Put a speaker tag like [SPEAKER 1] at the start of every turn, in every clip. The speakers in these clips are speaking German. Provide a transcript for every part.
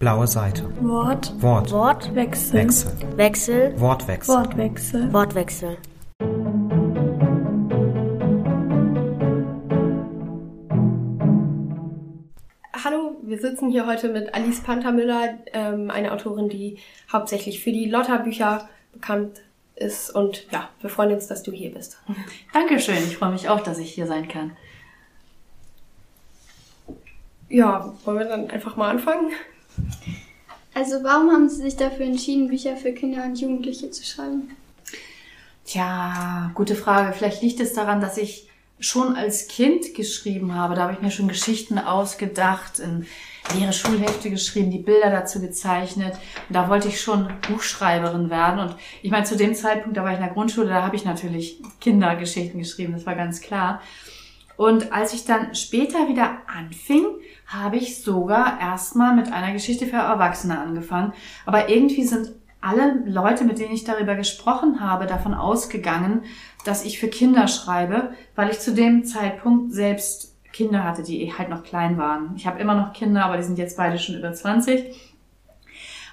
[SPEAKER 1] Blaue Seite.
[SPEAKER 2] Wort.
[SPEAKER 1] Wort.
[SPEAKER 2] Wort. Wechsel.
[SPEAKER 1] Wechsel.
[SPEAKER 3] Wechsel.
[SPEAKER 1] Wortwechsel.
[SPEAKER 2] Wortwechsel.
[SPEAKER 3] Wortwechsel.
[SPEAKER 4] Hallo, wir sitzen hier heute mit Alice Panthermüller, ähm, eine Autorin, die hauptsächlich für die Lotta-Bücher bekannt ist. Und ja, wir freuen uns, dass du hier bist.
[SPEAKER 5] Dankeschön, ich freue mich auch, dass ich hier sein kann.
[SPEAKER 4] Ja, wollen wir dann einfach mal anfangen?
[SPEAKER 6] Also warum haben Sie sich dafür entschieden, Bücher für Kinder und Jugendliche zu schreiben?
[SPEAKER 5] Tja, gute Frage. Vielleicht liegt es daran, dass ich schon als Kind geschrieben habe. Da habe ich mir schon Geschichten ausgedacht, in leere Schulhefte geschrieben, die Bilder dazu gezeichnet. Und da wollte ich schon Buchschreiberin werden. Und ich meine, zu dem Zeitpunkt, da war ich in der Grundschule, da habe ich natürlich Kindergeschichten geschrieben, das war ganz klar. Und als ich dann später wieder anfing, habe ich sogar erstmal mit einer Geschichte für Erwachsene angefangen. Aber irgendwie sind alle Leute, mit denen ich darüber gesprochen habe, davon ausgegangen, dass ich für Kinder schreibe, weil ich zu dem Zeitpunkt selbst Kinder hatte, die halt noch klein waren. Ich habe immer noch Kinder, aber die sind jetzt beide schon über 20.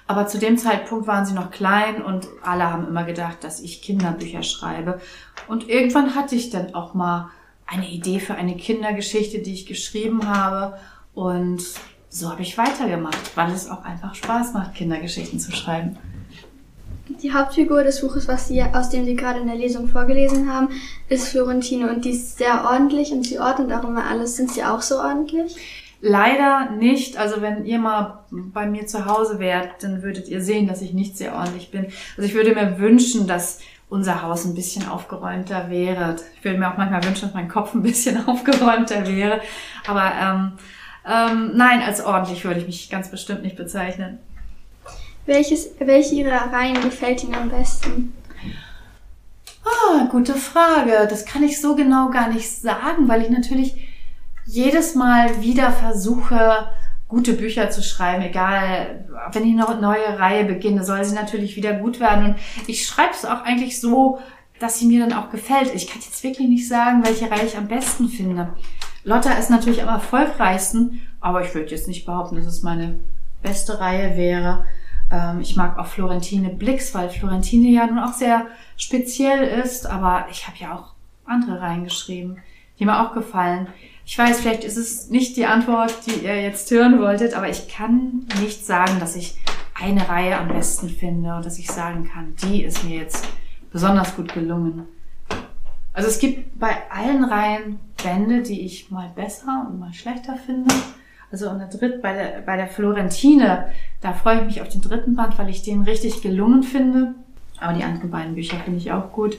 [SPEAKER 5] Aber zu dem Zeitpunkt waren sie noch klein und alle haben immer gedacht, dass ich Kinderbücher schreibe. Und irgendwann hatte ich dann auch mal eine Idee für eine Kindergeschichte, die ich geschrieben habe. Und so habe ich weitergemacht, weil es auch einfach Spaß macht, Kindergeschichten zu schreiben.
[SPEAKER 6] Die Hauptfigur des Buches, was Sie, aus dem Sie gerade in der Lesung vorgelesen haben, ist Florentine und die ist sehr ordentlich und sie ordnet auch immer alles. Sind Sie auch so ordentlich?
[SPEAKER 5] Leider nicht. Also wenn ihr mal bei mir zu Hause wärt, dann würdet ihr sehen, dass ich nicht sehr ordentlich bin. Also ich würde mir wünschen, dass unser Haus ein bisschen aufgeräumter wäre. Ich würde mir auch manchmal wünschen, dass mein Kopf ein bisschen aufgeräumter wäre. Aber ähm, ähm, nein, als ordentlich würde ich mich ganz bestimmt nicht bezeichnen.
[SPEAKER 6] Welches, welche Ihrer Reihen gefällt Ihnen am besten?
[SPEAKER 5] Ah, gute Frage. Das kann ich so genau gar nicht sagen, weil ich natürlich jedes Mal wieder versuche, gute Bücher zu schreiben, egal, wenn ich eine neue Reihe beginne, soll sie natürlich wieder gut werden. Und ich schreibe es auch eigentlich so, dass sie mir dann auch gefällt. Ich kann jetzt wirklich nicht sagen, welche Reihe ich am besten finde. Lotta ist natürlich am erfolgreichsten, aber ich würde jetzt nicht behaupten, dass es meine beste Reihe wäre. Ähm, ich mag auch Florentine Blix, weil Florentine ja nun auch sehr speziell ist, aber ich habe ja auch andere Reihen geschrieben, die mir auch gefallen. Ich weiß, vielleicht ist es nicht die Antwort, die ihr jetzt hören wolltet, aber ich kann nicht sagen, dass ich eine Reihe am besten finde und dass ich sagen kann, die ist mir jetzt besonders gut gelungen. Also es gibt bei allen Reihen Bände, die ich mal besser und mal schlechter finde. Also in der Dritt, bei, der, bei der Florentine, da freue ich mich auf den dritten Band, weil ich den richtig gelungen finde. Aber die anderen beiden Bücher finde ich auch gut.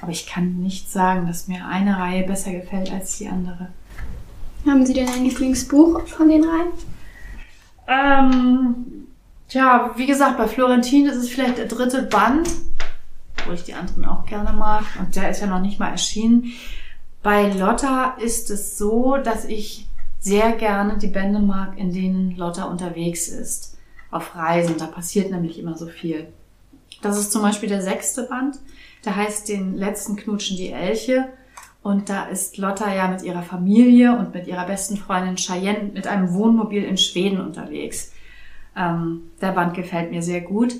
[SPEAKER 5] Aber ich kann nicht sagen, dass mir eine Reihe besser gefällt als die andere.
[SPEAKER 6] Haben Sie denn ein Lieblingsbuch von den Reihen?
[SPEAKER 5] Ähm, tja, wie gesagt, bei Florentin ist es vielleicht der dritte Band, wo ich die anderen auch gerne mag. Und der ist ja noch nicht mal erschienen. Bei Lotta ist es so, dass ich sehr gerne die Bände mag, in denen Lotta unterwegs ist. Auf Reisen. Da passiert nämlich immer so viel. Das ist zum Beispiel der sechste Band. Der heißt Den letzten Knutschen die Elche. Und da ist Lotta ja mit ihrer Familie und mit ihrer besten Freundin Cheyenne mit einem Wohnmobil in Schweden unterwegs. Ähm, der Band gefällt mir sehr gut.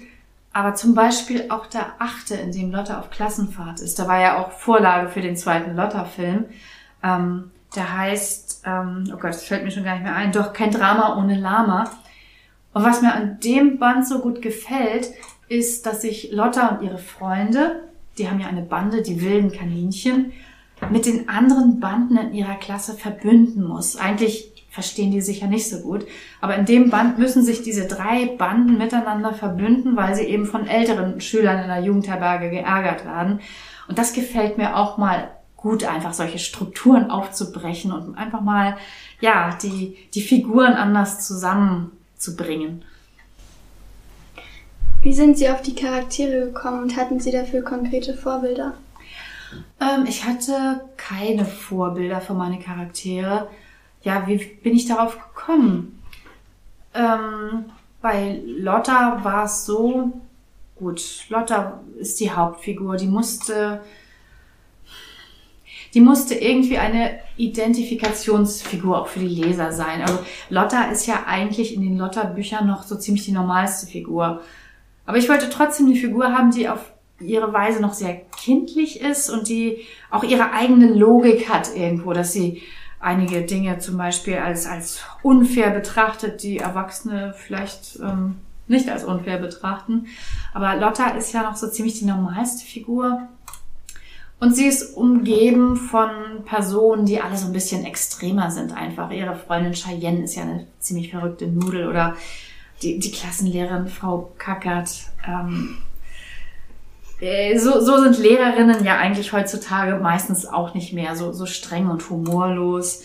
[SPEAKER 5] Aber zum Beispiel auch der achte, in dem Lotta auf Klassenfahrt ist. Da war ja auch Vorlage für den zweiten Lotta-Film. Ähm, der heißt, ähm, oh Gott, das fällt mir schon gar nicht mehr ein, doch kein Drama ohne Lama. Und was mir an dem Band so gut gefällt, ist, dass sich Lotta und ihre Freunde, die haben ja eine Bande, die wilden Kaninchen, mit den anderen Banden in ihrer Klasse verbünden muss. Eigentlich verstehen die sich ja nicht so gut. Aber in dem Band müssen sich diese drei Banden miteinander verbünden, weil sie eben von älteren Schülern in der Jugendherberge geärgert werden. Und das gefällt mir auch mal gut, einfach solche Strukturen aufzubrechen und einfach mal, ja, die, die Figuren anders zusammenzubringen.
[SPEAKER 6] Wie sind Sie auf die Charaktere gekommen und hatten Sie dafür konkrete Vorbilder?
[SPEAKER 5] Ähm, ich hatte keine Vorbilder für meine Charaktere. Ja, wie bin ich darauf gekommen? Ähm, bei Lotta war es so, gut, Lotta ist die Hauptfigur, die musste, die musste irgendwie eine Identifikationsfigur auch für die Leser sein. Also Lotta ist ja eigentlich in den Lotta-Büchern noch so ziemlich die normalste Figur. Aber ich wollte trotzdem eine Figur haben, die auf ihre Weise noch sehr kindlich ist und die auch ihre eigene Logik hat irgendwo, dass sie einige Dinge zum Beispiel als, als unfair betrachtet, die Erwachsene vielleicht ähm, nicht als unfair betrachten. Aber Lotta ist ja noch so ziemlich die normalste Figur. Und sie ist umgeben von Personen, die alle so ein bisschen extremer sind einfach. Ihre Freundin Cheyenne ist ja eine ziemlich verrückte Nudel oder die, die Klassenlehrerin Frau Kackert. Ähm, äh, so, so sind Lehrerinnen ja eigentlich heutzutage meistens auch nicht mehr so, so streng und humorlos.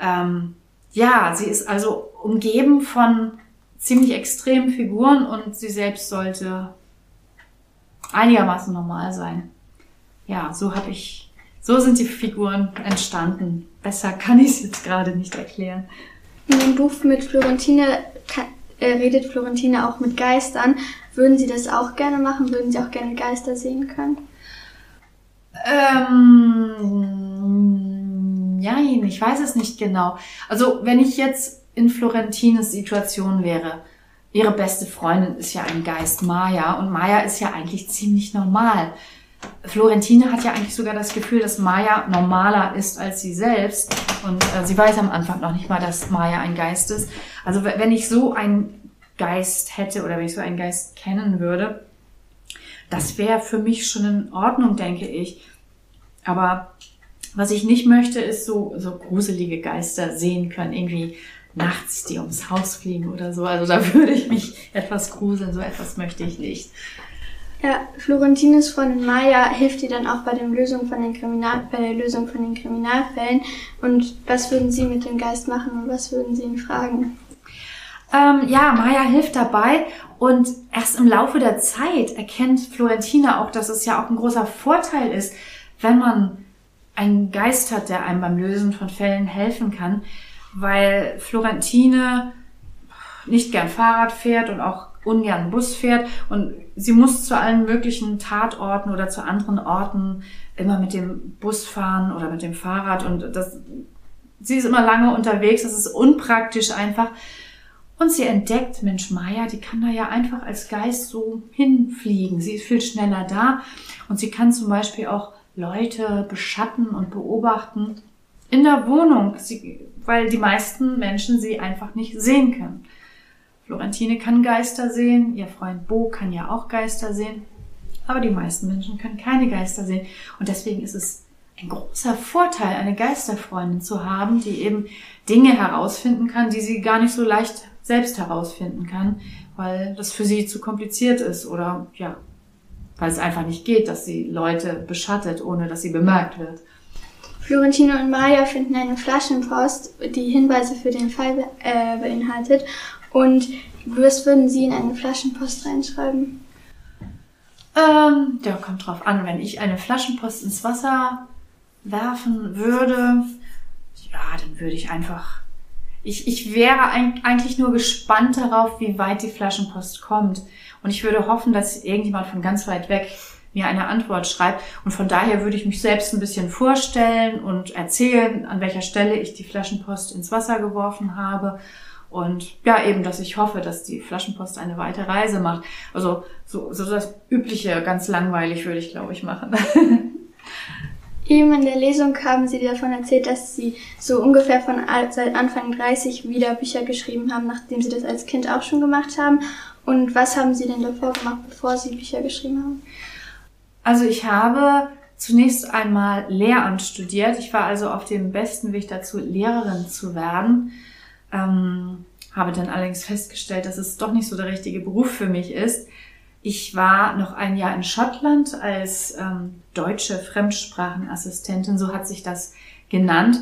[SPEAKER 5] Ähm, ja, sie ist also umgeben von ziemlich extremen Figuren und sie selbst sollte einigermaßen normal sein. Ja, so habe ich, so sind die Figuren entstanden. Besser kann ich es jetzt gerade nicht erklären.
[SPEAKER 6] In dem Buch mit Florentine äh, redet Florentine auch mit Geistern. Würden Sie das auch gerne machen? Würden Sie auch gerne Geister sehen können?
[SPEAKER 5] Ähm, ja, ich weiß es nicht genau. Also wenn ich jetzt in Florentines Situation wäre, ihre beste Freundin ist ja ein Geist Maya und Maya ist ja eigentlich ziemlich normal. Florentine hat ja eigentlich sogar das Gefühl, dass Maya normaler ist als sie selbst und äh, sie weiß am Anfang noch nicht mal, dass Maya ein Geist ist. Also wenn ich so einen Geist hätte oder wenn ich so einen Geist kennen würde, das wäre für mich schon in Ordnung, denke ich. Aber was ich nicht möchte, ist so, so gruselige Geister sehen können, irgendwie nachts, die ums Haus fliegen oder so. Also da würde ich mich etwas gruseln, so etwas möchte ich nicht.
[SPEAKER 6] Ja, Florentines Freundin Maya hilft ihr dann auch bei, der Lösung von den Kriminal bei der Lösung von den Kriminalfällen. Und was würden Sie mit dem Geist machen und was würden Sie ihn fragen?
[SPEAKER 5] Ähm, ja, Maya hilft dabei und erst im Laufe der Zeit erkennt Florentina auch, dass es ja auch ein großer Vorteil ist, wenn man einen Geist hat, der einem beim Lösen von Fällen helfen kann, weil Florentine nicht gern Fahrrad fährt und auch ungern Bus fährt und sie muss zu allen möglichen Tatorten oder zu anderen Orten immer mit dem Bus fahren oder mit dem Fahrrad und das, sie ist immer lange unterwegs, das ist unpraktisch einfach. Und sie entdeckt, Mensch, Maya, die kann da ja einfach als Geist so hinfliegen. Sie ist viel schneller da und sie kann zum Beispiel auch Leute beschatten und beobachten in der Wohnung, sie, weil die meisten Menschen sie einfach nicht sehen können. Florentine kann Geister sehen, ihr Freund Bo kann ja auch Geister sehen, aber die meisten Menschen können keine Geister sehen. Und deswegen ist es ein großer Vorteil, eine Geisterfreundin zu haben, die eben Dinge herausfinden kann, die sie gar nicht so leicht selbst herausfinden kann, weil das für sie zu kompliziert ist oder ja, weil es einfach nicht geht, dass sie Leute beschattet, ohne dass sie bemerkt wird.
[SPEAKER 6] Florentine und Maria finden eine Flaschenpost, die Hinweise für den Fall äh, beinhaltet. Und was würden Sie in eine Flaschenpost reinschreiben?
[SPEAKER 5] Ähm, der kommt drauf an. Wenn ich eine Flaschenpost ins Wasser werfen würde, ja, dann würde ich einfach ich, ich wäre eigentlich nur gespannt darauf, wie weit die Flaschenpost kommt. Und ich würde hoffen, dass irgendjemand von ganz weit weg mir eine Antwort schreibt. Und von daher würde ich mich selbst ein bisschen vorstellen und erzählen, an welcher Stelle ich die Flaschenpost ins Wasser geworfen habe. Und ja, eben, dass ich hoffe, dass die Flaschenpost eine weite Reise macht. Also so, so das Übliche, ganz langweilig würde ich, glaube ich, machen.
[SPEAKER 6] Eben in der Lesung haben Sie davon erzählt, dass Sie so ungefähr von seit Anfang 30 wieder Bücher geschrieben haben, nachdem Sie das als Kind auch schon gemacht haben. Und was haben Sie denn davor gemacht, bevor Sie Bücher geschrieben haben?
[SPEAKER 5] Also ich habe zunächst einmal Lehramt studiert. Ich war also auf dem besten Weg dazu, Lehrerin zu werden. Ähm, habe dann allerdings festgestellt, dass es doch nicht so der richtige Beruf für mich ist. Ich war noch ein Jahr in Schottland als ähm, deutsche Fremdsprachenassistentin, so hat sich das genannt.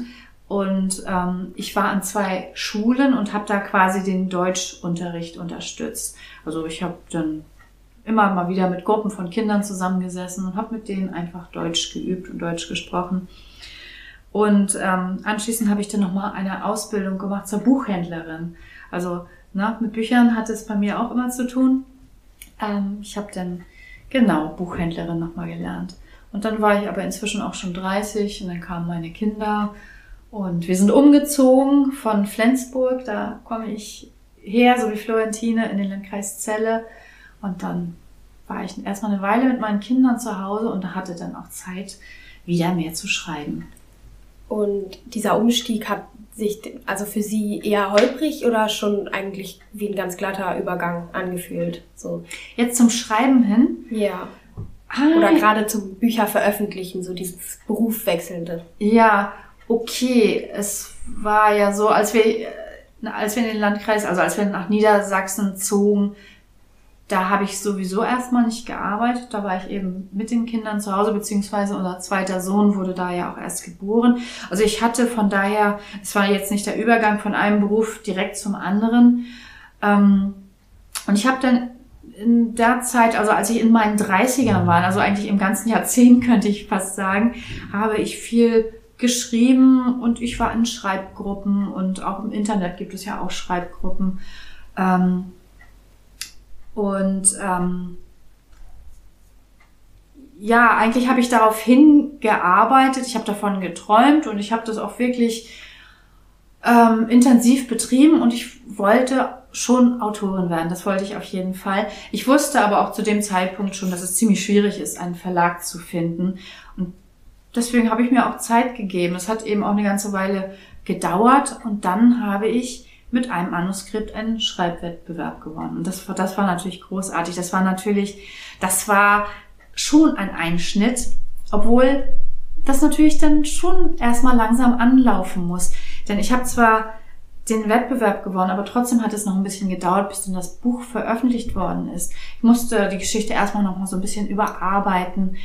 [SPEAKER 5] Und ähm, ich war an zwei Schulen und habe da quasi den Deutschunterricht unterstützt. Also ich habe dann immer mal wieder mit Gruppen von Kindern zusammengesessen und habe mit denen einfach Deutsch geübt und Deutsch gesprochen. Und ähm, anschließend habe ich dann nochmal eine Ausbildung gemacht zur Buchhändlerin. Also na, mit Büchern hat es bei mir auch immer zu tun. Ähm, ich habe dann genau Buchhändlerin nochmal gelernt. Und dann war ich aber inzwischen auch schon 30 und dann kamen meine Kinder und wir sind umgezogen von Flensburg, da komme ich her, so wie Florentine, in den Landkreis Celle. Und dann war ich erstmal eine Weile mit meinen Kindern zu Hause und hatte dann auch Zeit, wieder mehr zu schreiben.
[SPEAKER 4] Und dieser Umstieg hat sich also für Sie eher holprig oder schon eigentlich wie ein ganz glatter Übergang angefühlt? So.
[SPEAKER 5] Jetzt zum Schreiben hin?
[SPEAKER 4] Ja. Ah, oder gerade zum Bücher veröffentlichen, so dieses Berufwechselnde.
[SPEAKER 5] Ja, okay. Es war ja so, als wir, als wir in den Landkreis, also als wir nach Niedersachsen zogen, da habe ich sowieso erstmal nicht gearbeitet. Da war ich eben mit den Kindern zu Hause, beziehungsweise unser zweiter Sohn wurde da ja auch erst geboren. Also ich hatte von daher, es war jetzt nicht der Übergang von einem Beruf direkt zum anderen. Ähm, und ich habe dann in der Zeit, also als ich in meinen 30ern war, also eigentlich im ganzen Jahrzehnt könnte ich fast sagen, habe ich viel geschrieben und ich war in Schreibgruppen und auch im Internet gibt es ja auch Schreibgruppen. Und ähm, ja, eigentlich habe ich darauf hingearbeitet, ich habe davon geträumt und ich habe das auch wirklich ähm, intensiv betrieben und ich wollte schon Autorin werden, das wollte ich auf jeden Fall. Ich wusste aber auch zu dem Zeitpunkt schon, dass es ziemlich schwierig ist, einen Verlag zu finden. Und deswegen habe ich mir auch Zeit gegeben. Es hat eben auch eine ganze Weile gedauert und dann habe ich mit einem Manuskript einen Schreibwettbewerb gewonnen. Und das, das war natürlich großartig. Das war natürlich, das war schon ein Einschnitt, obwohl das natürlich dann schon erstmal langsam anlaufen muss. Denn ich habe zwar den Wettbewerb gewonnen, aber trotzdem hat es noch ein bisschen gedauert, bis dann das Buch veröffentlicht worden ist. Ich musste die Geschichte erstmal noch mal so ein bisschen überarbeiten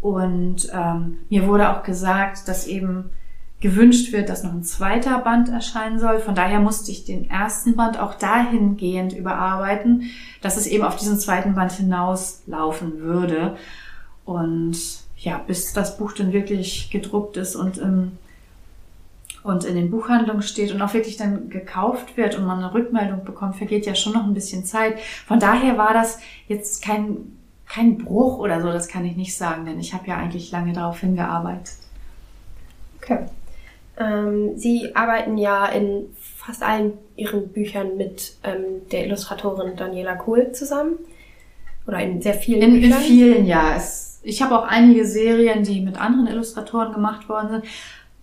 [SPEAKER 5] und ähm, mir wurde auch gesagt, dass eben gewünscht wird, dass noch ein zweiter Band erscheinen soll. Von daher musste ich den ersten Band auch dahingehend überarbeiten, dass es eben auf diesen zweiten Band hinauslaufen würde. Und ja, bis das Buch dann wirklich gedruckt ist und im und in den Buchhandlungen steht und auch wirklich dann gekauft wird und man eine Rückmeldung bekommt, vergeht ja schon noch ein bisschen Zeit. Von daher war das jetzt kein, kein Bruch oder so, das kann ich nicht sagen, denn ich habe ja eigentlich lange darauf hingearbeitet.
[SPEAKER 4] Okay. Ähm, Sie arbeiten ja in fast allen Ihren Büchern mit ähm, der Illustratorin Daniela Kohl zusammen. Oder in sehr vielen
[SPEAKER 5] in, Büchern. In vielen, ja. Es, ich habe auch einige Serien, die mit anderen Illustratoren gemacht worden sind.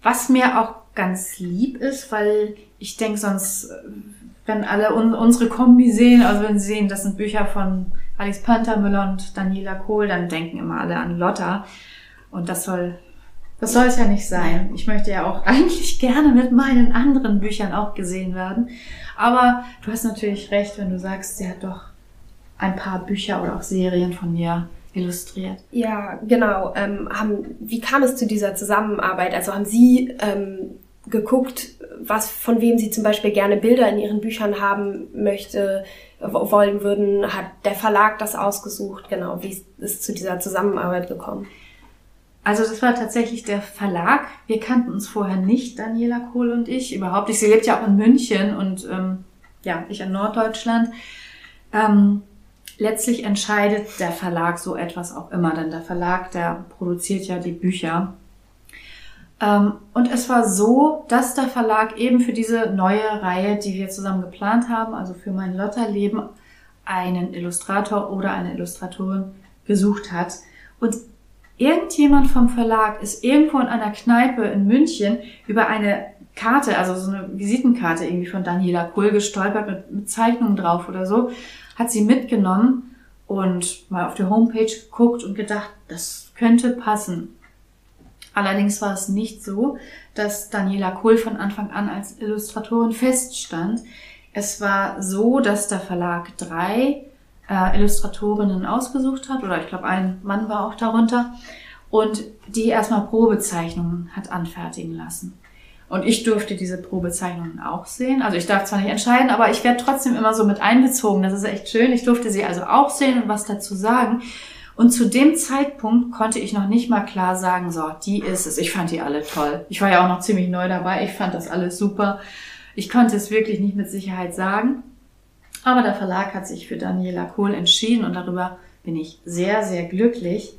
[SPEAKER 5] Was mir auch ganz lieb ist, weil ich denke sonst, wenn alle un unsere Kombi sehen, also wenn sie sehen, das sind Bücher von Alice Pantermüller und Daniela Kohl, dann denken immer alle an Lotta. Und das soll das soll es ja nicht sein. Ich möchte ja auch eigentlich gerne mit meinen anderen Büchern auch gesehen werden. Aber du hast natürlich recht, wenn du sagst, sie hat doch ein paar Bücher oder auch Serien von mir illustriert.
[SPEAKER 4] Ja, genau. Ähm, haben, wie kam es zu dieser Zusammenarbeit? Also haben Sie ähm, geguckt, was von wem Sie zum Beispiel gerne Bilder in Ihren Büchern haben möchte, wollen würden? Hat der Verlag das ausgesucht? Genau. Wie ist es zu dieser Zusammenarbeit gekommen?
[SPEAKER 5] Also das war tatsächlich der Verlag. Wir kannten uns vorher nicht, Daniela Kohl und ich, überhaupt nicht. Sie lebt ja auch in München und ähm, ja, ich in Norddeutschland. Ähm, letztlich entscheidet der Verlag so etwas auch immer, denn der Verlag, der produziert ja die Bücher. Ähm, und es war so, dass der Verlag eben für diese neue Reihe, die wir zusammen geplant haben, also für mein Lotterleben, einen Illustrator oder eine Illustratorin gesucht hat. Und irgendjemand vom Verlag ist irgendwo in einer Kneipe in München über eine Karte, also so eine Visitenkarte irgendwie von Daniela Kohl gestolpert mit, mit Zeichnungen drauf oder so, hat sie mitgenommen und mal auf der Homepage geguckt und gedacht, das könnte passen. Allerdings war es nicht so, dass Daniela Kohl von Anfang an als Illustratorin feststand. Es war so, dass der Verlag drei äh, Illustratorinnen ausgesucht hat, oder ich glaube, ein Mann war auch darunter, und die erstmal Probezeichnungen hat anfertigen lassen. Und ich durfte diese Probezeichnungen auch sehen. Also ich darf zwar nicht entscheiden, aber ich werde trotzdem immer so mit einbezogen. Das ist echt schön. Ich durfte sie also auch sehen und was dazu sagen. Und zu dem Zeitpunkt konnte ich noch nicht mal klar sagen, so, die ist es. Ich fand die alle toll. Ich war ja auch noch ziemlich neu dabei. Ich fand das alles super. Ich konnte es wirklich nicht mit Sicherheit sagen. Aber der Verlag hat sich für Daniela Kohl entschieden und darüber bin ich sehr, sehr glücklich.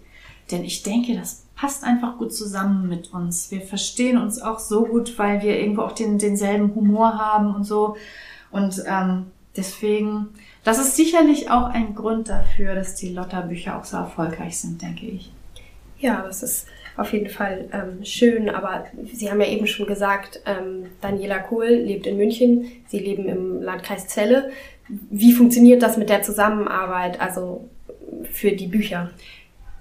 [SPEAKER 5] Denn ich denke, das passt einfach gut zusammen mit uns. Wir verstehen uns auch so gut, weil wir irgendwo auch den, denselben Humor haben und so. Und ähm, deswegen, das ist sicherlich auch ein Grund dafür, dass die Lotta-Bücher auch so erfolgreich sind, denke ich.
[SPEAKER 4] Ja, das ist auf jeden Fall ähm, schön, aber Sie haben ja eben schon gesagt, ähm, Daniela Kohl lebt in München, Sie leben im Landkreis Celle. Wie funktioniert das mit der Zusammenarbeit, also für die Bücher?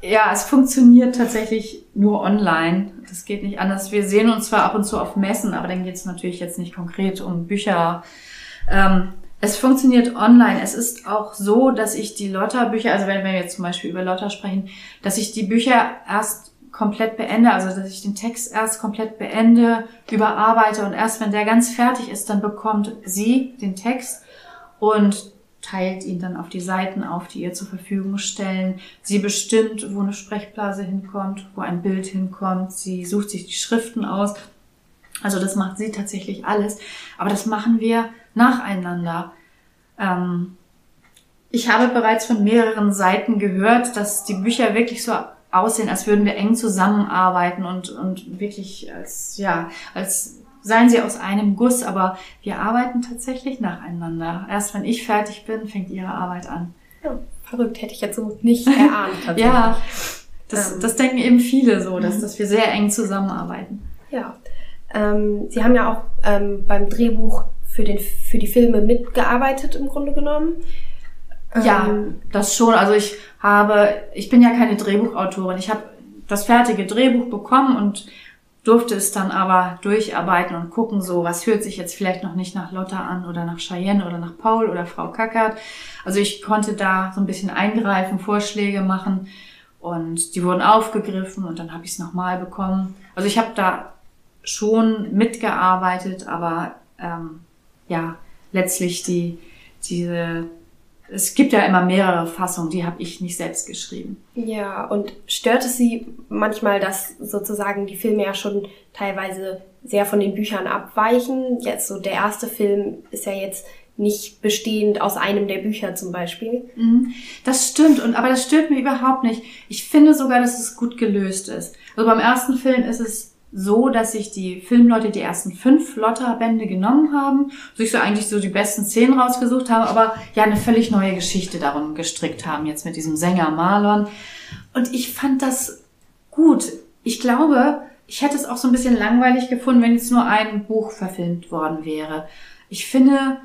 [SPEAKER 5] Ja, es funktioniert tatsächlich nur online. Das geht nicht anders. Wir sehen uns zwar ab und zu auf Messen, aber dann geht es natürlich jetzt nicht konkret um Bücher. Ähm, es funktioniert online. Es ist auch so, dass ich die Lotta-Bücher, also wenn wir jetzt zum Beispiel über Lotta sprechen, dass ich die Bücher erst komplett beende, also dass ich den Text erst komplett beende, überarbeite und erst wenn der ganz fertig ist, dann bekommt sie den Text und teilt ihn dann auf die Seiten auf, die ihr zur Verfügung stellen. Sie bestimmt, wo eine Sprechblase hinkommt, wo ein Bild hinkommt. Sie sucht sich die Schriften aus. Also das macht sie tatsächlich alles. Aber das machen wir nacheinander. Ähm, ich habe bereits von mehreren Seiten gehört, dass die Bücher wirklich so aussehen, als würden wir eng zusammenarbeiten und, und wirklich als, ja, als seien sie aus einem Guss, aber wir arbeiten tatsächlich nacheinander. Erst wenn ich fertig bin, fängt ihre Arbeit an.
[SPEAKER 4] Ja, verrückt, hätte ich jetzt so nicht erahnt.
[SPEAKER 5] ja, das, ähm. das denken eben viele so, dass, mhm. dass wir sehr eng zusammenarbeiten.
[SPEAKER 4] Ja, ähm, Sie haben ja auch ähm, beim Drehbuch für, den, für die Filme mitgearbeitet im Grunde genommen.
[SPEAKER 5] Ja, ähm, das schon. Also ich habe, ich bin ja keine Drehbuchautorin. Ich habe das fertige Drehbuch bekommen und durfte es dann aber durcharbeiten und gucken, so was hört sich jetzt vielleicht noch nicht nach Lotta an oder nach Cheyenne oder nach Paul oder Frau Kackert. Also ich konnte da so ein bisschen eingreifen, Vorschläge machen und die wurden aufgegriffen und dann habe ich es nochmal bekommen. Also ich habe da schon mitgearbeitet, aber ähm, ja, letztlich die, diese es gibt ja immer mehrere Fassungen, die habe ich nicht selbst geschrieben.
[SPEAKER 4] Ja, und stört es Sie manchmal, dass sozusagen die Filme ja schon teilweise sehr von den Büchern abweichen? Jetzt so der erste Film ist ja jetzt nicht bestehend aus einem der Bücher zum Beispiel.
[SPEAKER 5] Mhm. Das stimmt, und aber das stört mich überhaupt nicht. Ich finde sogar, dass es gut gelöst ist. Also beim ersten Film ist es so, dass sich die Filmleute die ersten fünf Lotta-Bände genommen haben, sich so eigentlich so die besten zehn rausgesucht haben, aber ja eine völlig neue Geschichte darum gestrickt haben, jetzt mit diesem Sänger Marlon. Und ich fand das gut. Ich glaube, ich hätte es auch so ein bisschen langweilig gefunden, wenn jetzt nur ein Buch verfilmt worden wäre. Ich finde,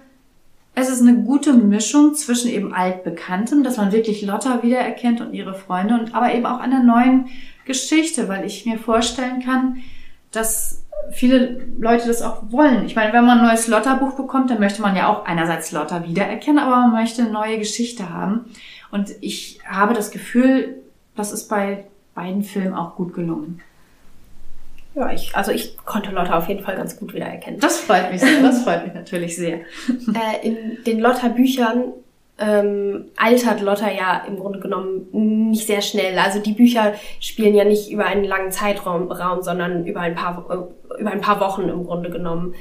[SPEAKER 5] es ist eine gute Mischung zwischen eben altbekanntem, dass man wirklich Lotta wiedererkennt und ihre Freunde und aber eben auch einer neuen Geschichte, weil ich mir vorstellen kann, dass viele Leute das auch wollen. Ich meine, wenn man ein neues Lotterbuch bekommt, dann möchte man ja auch einerseits Lotter wiedererkennen, aber man möchte eine neue Geschichte haben. Und ich habe das Gefühl, das ist bei beiden Filmen auch gut gelungen.
[SPEAKER 4] Ja, ich, also ich konnte Lotta auf jeden Fall ganz gut wiedererkennen.
[SPEAKER 5] Das freut mich sehr, das freut mich natürlich sehr.
[SPEAKER 4] Äh, in den Lotta-Büchern ähm, altert Lotta ja im Grunde genommen nicht sehr schnell. Also die Bücher spielen ja nicht über einen langen Zeitraum, Raum, sondern über ein paar, äh, über ein paar Wochen im Grunde genommen.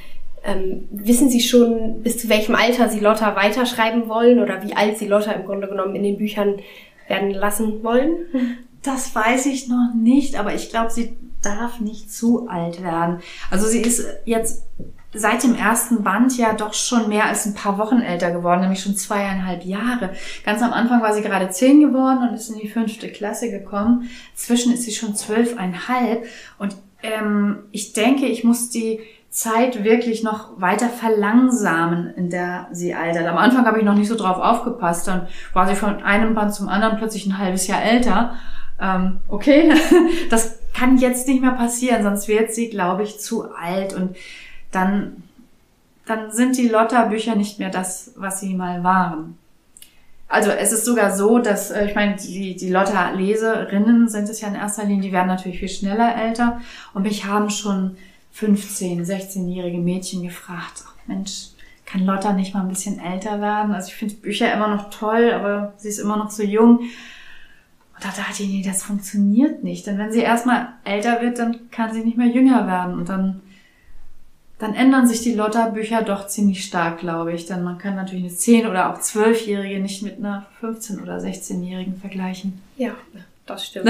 [SPEAKER 4] Ähm, wissen Sie schon, bis zu welchem Alter Sie Lotta weiterschreiben wollen oder wie alt Sie Lotta im Grunde genommen in den Büchern werden lassen wollen?
[SPEAKER 5] Das weiß ich noch nicht, aber ich glaube, sie darf nicht zu alt werden. Also sie ist jetzt seit dem ersten Band ja doch schon mehr als ein paar Wochen älter geworden, nämlich schon zweieinhalb Jahre. Ganz am Anfang war sie gerade zehn geworden und ist in die fünfte Klasse gekommen. Zwischen ist sie schon zwölfeinhalb und ähm, ich denke, ich muss die Zeit wirklich noch weiter verlangsamen, in der sie altert. Am Anfang habe ich noch nicht so drauf aufgepasst. Dann war sie von einem Band zum anderen plötzlich ein halbes Jahr älter. Ähm, okay, das kann jetzt nicht mehr passieren, sonst wird sie, glaube ich, zu alt. Und dann, dann sind die Lotta-Bücher nicht mehr das, was sie mal waren. Also es ist sogar so, dass, äh, ich meine, die, die Lotta-Leserinnen sind es ja in erster Linie, die werden natürlich viel schneller älter. Und mich haben schon 15-, 16-jährige Mädchen gefragt, ach Mensch, kann Lotta nicht mal ein bisschen älter werden? Also ich finde Bücher immer noch toll, aber sie ist immer noch so jung. Und da dachte ich, nee, das funktioniert nicht. Denn wenn sie erstmal älter wird, dann kann sie nicht mehr jünger werden. Und dann dann ändern sich die Lotta-Bücher doch ziemlich stark, glaube ich. Denn man kann natürlich eine 10- oder auch 12-Jährige nicht mit einer 15- oder 16-Jährigen vergleichen.
[SPEAKER 4] Ja, das stimmt.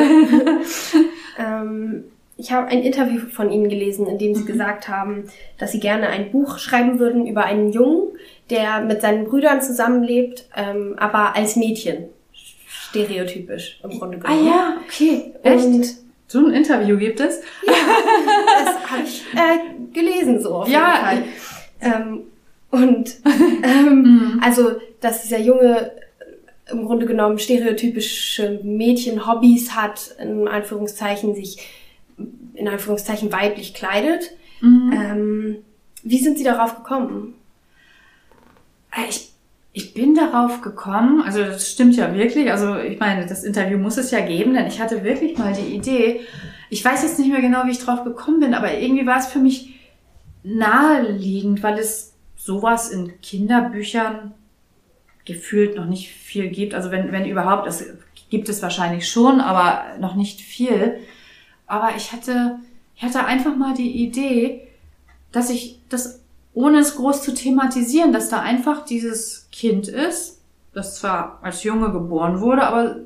[SPEAKER 4] ähm, ich habe ein Interview von Ihnen gelesen, in dem Sie mhm. gesagt haben, dass Sie gerne ein Buch schreiben würden über einen Jungen, der mit seinen Brüdern zusammenlebt, ähm, aber als Mädchen. Stereotypisch im Grunde
[SPEAKER 5] genommen. Ah ja, okay. Echt? Und so ein Interview gibt es?
[SPEAKER 4] Ja, das habe ich äh, gelesen so auf jeden ja. Fall. Ähm, und ähm, mhm. also, dass dieser Junge im Grunde genommen stereotypische Mädchen-Hobbys hat, in Anführungszeichen sich in Anführungszeichen weiblich kleidet. Mhm. Ähm, wie sind Sie darauf gekommen?
[SPEAKER 5] Äh, ich, ich bin darauf gekommen, also das stimmt ja wirklich, also ich meine, das Interview muss es ja geben, denn ich hatte wirklich mal die Idee, ich weiß jetzt nicht mehr genau, wie ich drauf gekommen bin, aber irgendwie war es für mich naheliegend, weil es sowas in Kinderbüchern gefühlt noch nicht viel gibt. Also wenn, wenn überhaupt, das gibt es wahrscheinlich schon, aber noch nicht viel. Aber ich hatte, ich hatte einfach mal die Idee, dass ich das, ohne es groß zu thematisieren, dass da einfach dieses Kind ist, das zwar als Junge geboren wurde, aber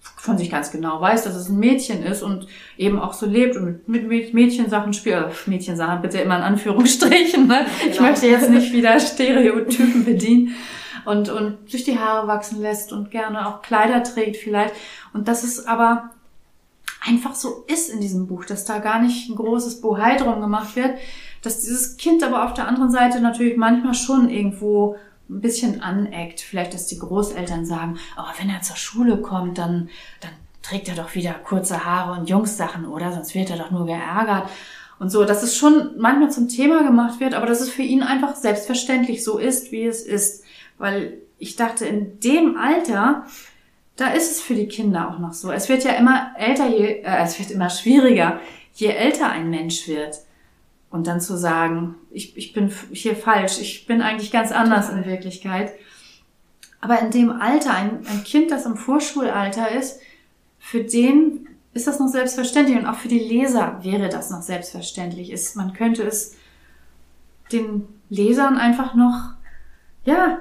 [SPEAKER 5] von sich ganz genau weiß, dass es ein Mädchen ist und eben auch so lebt und mit, Mädchensachen spielt. Äh, Mädchensachen bitte immer in Anführungsstrichen. Ne? Genau. Ich möchte jetzt nicht wieder Stereotypen bedienen. Und, und durch die Haare wachsen lässt und gerne auch Kleider trägt vielleicht. Und das ist aber einfach so ist in diesem Buch, dass da gar nicht ein großes Bohai drum gemacht wird, dass dieses Kind aber auf der anderen Seite natürlich manchmal schon irgendwo ein bisschen aneckt. Vielleicht, dass die Großeltern sagen, aber wenn er zur Schule kommt, dann, dann trägt er doch wieder kurze Haare und Jungssachen, oder? Sonst wird er doch nur geärgert. Und so, dass es schon manchmal zum Thema gemacht wird, aber dass es für ihn einfach selbstverständlich so ist, wie es ist. Weil ich dachte, in dem Alter da ist es für die Kinder auch noch so. Es wird ja immer älter, je, äh, es wird immer schwieriger, je älter ein Mensch wird. Und dann zu sagen, ich, ich bin hier falsch, ich bin eigentlich ganz anders in Wirklichkeit. Aber in dem Alter, ein, ein Kind, das im Vorschulalter ist, für den ist das noch selbstverständlich und auch für die Leser wäre das noch selbstverständlich. Ist, man könnte es den Lesern einfach noch, ja,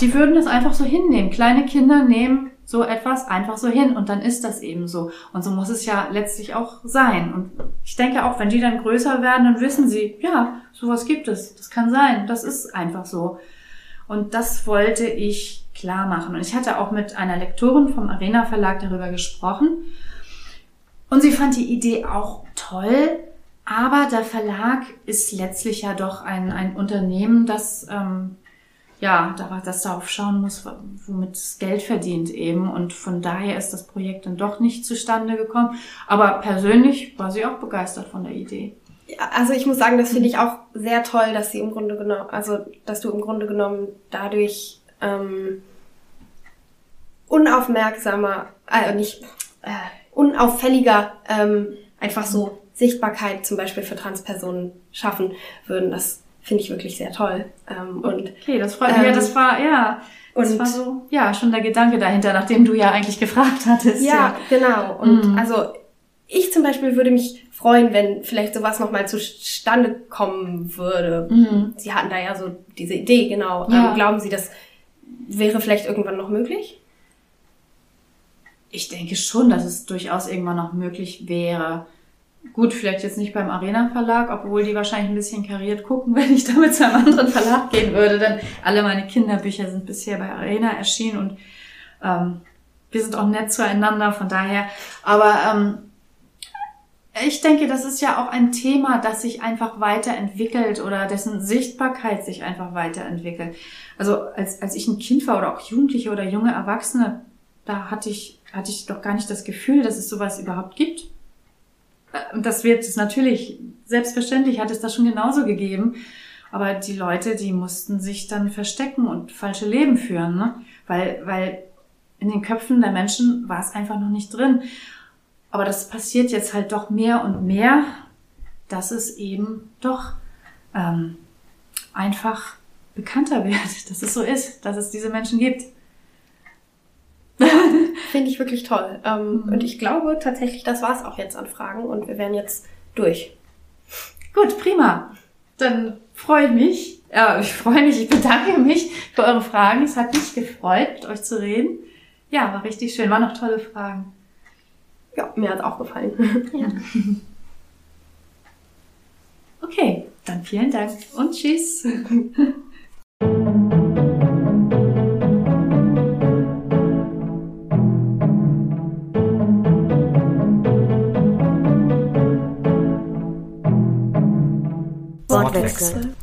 [SPEAKER 5] die würden das einfach so hinnehmen. Kleine Kinder nehmen so etwas einfach so hin und dann ist das eben so. Und so muss es ja letztlich auch sein. Und ich denke auch, wenn die dann größer werden, dann wissen sie, ja, sowas gibt es. Das kann sein. Das ist einfach so. Und das wollte ich klar machen. Und ich hatte auch mit einer Lektorin vom Arena Verlag darüber gesprochen. Und sie fand die Idee auch toll. Aber der Verlag ist letztlich ja doch ein, ein Unternehmen, das ähm, ja, das darauf schauen muss, womit es Geld verdient eben. Und von daher ist das Projekt dann doch nicht zustande gekommen. Aber persönlich war sie auch begeistert von der Idee.
[SPEAKER 4] Ja, also ich muss sagen, das finde ich auch sehr toll, dass sie im Grunde genommen, also dass du im Grunde genommen dadurch ähm, unaufmerksamer, äh, nicht äh, unauffälliger ähm, einfach so Sichtbarkeit zum Beispiel für Transpersonen schaffen würden. Das finde ich wirklich sehr toll.
[SPEAKER 5] Ähm, und, okay, das freut mich. Ähm, ja, das war, ja, das und, war so, ja, schon der Gedanke dahinter, nachdem du ja eigentlich gefragt hattest.
[SPEAKER 4] Ja, ja. genau. Und mhm. also ich zum Beispiel würde mich freuen, wenn vielleicht sowas nochmal zustande kommen würde. Mhm. Sie hatten da ja so diese Idee, genau. Ja. Ähm, glauben Sie, das wäre vielleicht irgendwann noch möglich?
[SPEAKER 5] Ich denke schon, dass es durchaus irgendwann noch möglich wäre. Gut, vielleicht jetzt nicht beim Arena Verlag, obwohl die wahrscheinlich ein bisschen kariert gucken, wenn ich damit zu einem anderen Verlag gehen würde, denn alle meine Kinderbücher sind bisher bei Arena erschienen und ähm, wir sind auch nett zueinander, von daher. Aber ähm, ich denke, das ist ja auch ein Thema, das sich einfach weiterentwickelt oder dessen Sichtbarkeit sich einfach weiterentwickelt. Also als, als ich ein Kind war oder auch Jugendliche oder junge Erwachsene, da hatte ich, hatte ich doch gar nicht das Gefühl, dass es sowas überhaupt gibt. Das wird es natürlich, selbstverständlich hat es das schon genauso gegeben. Aber die Leute, die mussten sich dann verstecken und falsche Leben führen, ne? Weil, weil in den Köpfen der Menschen war es einfach noch nicht drin. Aber das passiert jetzt halt doch mehr und mehr, dass es eben doch ähm, einfach bekannter wird, dass es so ist, dass es diese Menschen gibt.
[SPEAKER 4] Finde ich wirklich toll. Ähm, mhm. Und ich glaube tatsächlich, das war es auch jetzt an Fragen und wir werden jetzt durch.
[SPEAKER 5] Gut, prima. Dann freue ich mich. Ja, ich freue mich, ich bedanke mich für eure Fragen. Es hat mich gefreut, mit euch zu reden. Ja, war richtig schön. Waren noch tolle Fragen.
[SPEAKER 4] ja, mir hat es auch gefallen.
[SPEAKER 6] Ja.
[SPEAKER 5] Okay, dann vielen Dank und tschüss.
[SPEAKER 1] Wortwechsel.